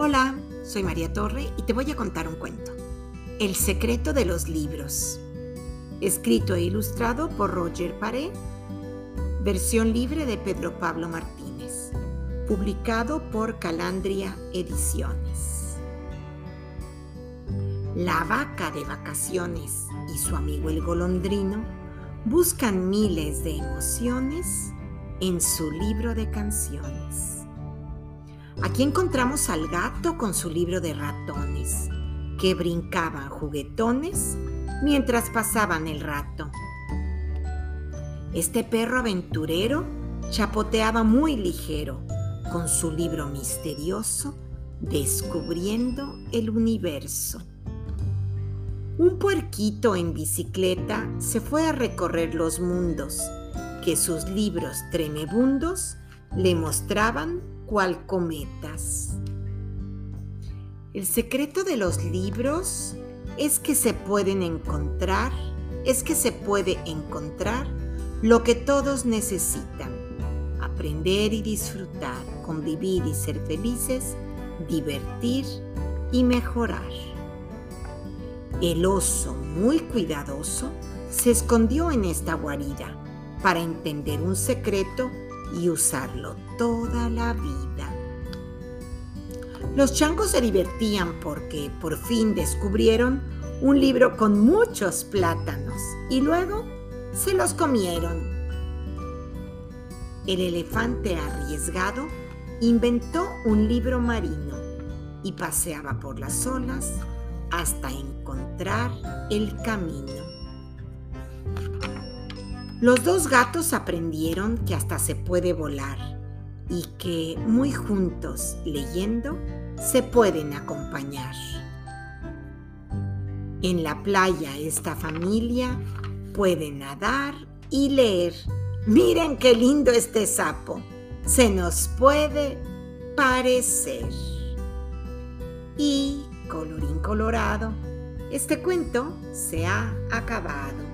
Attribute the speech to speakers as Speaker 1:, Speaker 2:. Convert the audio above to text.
Speaker 1: Hola, soy María Torre y te voy a contar un cuento. El secreto de los libros. Escrito e ilustrado por Roger Paré. Versión libre de Pedro Pablo Martínez. Publicado por Calandria Ediciones. La vaca de vacaciones y su amigo el golondrino buscan miles de emociones en su libro de canciones. Aquí encontramos al gato con su libro de ratones, que brincaban juguetones mientras pasaban el rato. Este perro aventurero chapoteaba muy ligero con su libro misterioso, descubriendo el universo. Un puerquito en bicicleta se fue a recorrer los mundos que sus libros tremebundos le mostraban cual cometas. El secreto de los libros es que se pueden encontrar, es que se puede encontrar lo que todos necesitan. Aprender y disfrutar, convivir y ser felices, divertir y mejorar. El oso, muy cuidadoso, se escondió en esta guarida para entender un secreto y usarlo toda la vida. Los changos se divertían porque por fin descubrieron un libro con muchos plátanos y luego se los comieron. El elefante arriesgado inventó un libro marino y paseaba por las olas hasta encontrar el camino. Los dos gatos aprendieron que hasta se puede volar y que muy juntos leyendo se pueden acompañar. En la playa esta familia puede nadar y leer. Miren qué lindo este sapo. Se nos puede parecer. Y, colorín colorado, este cuento se ha acabado.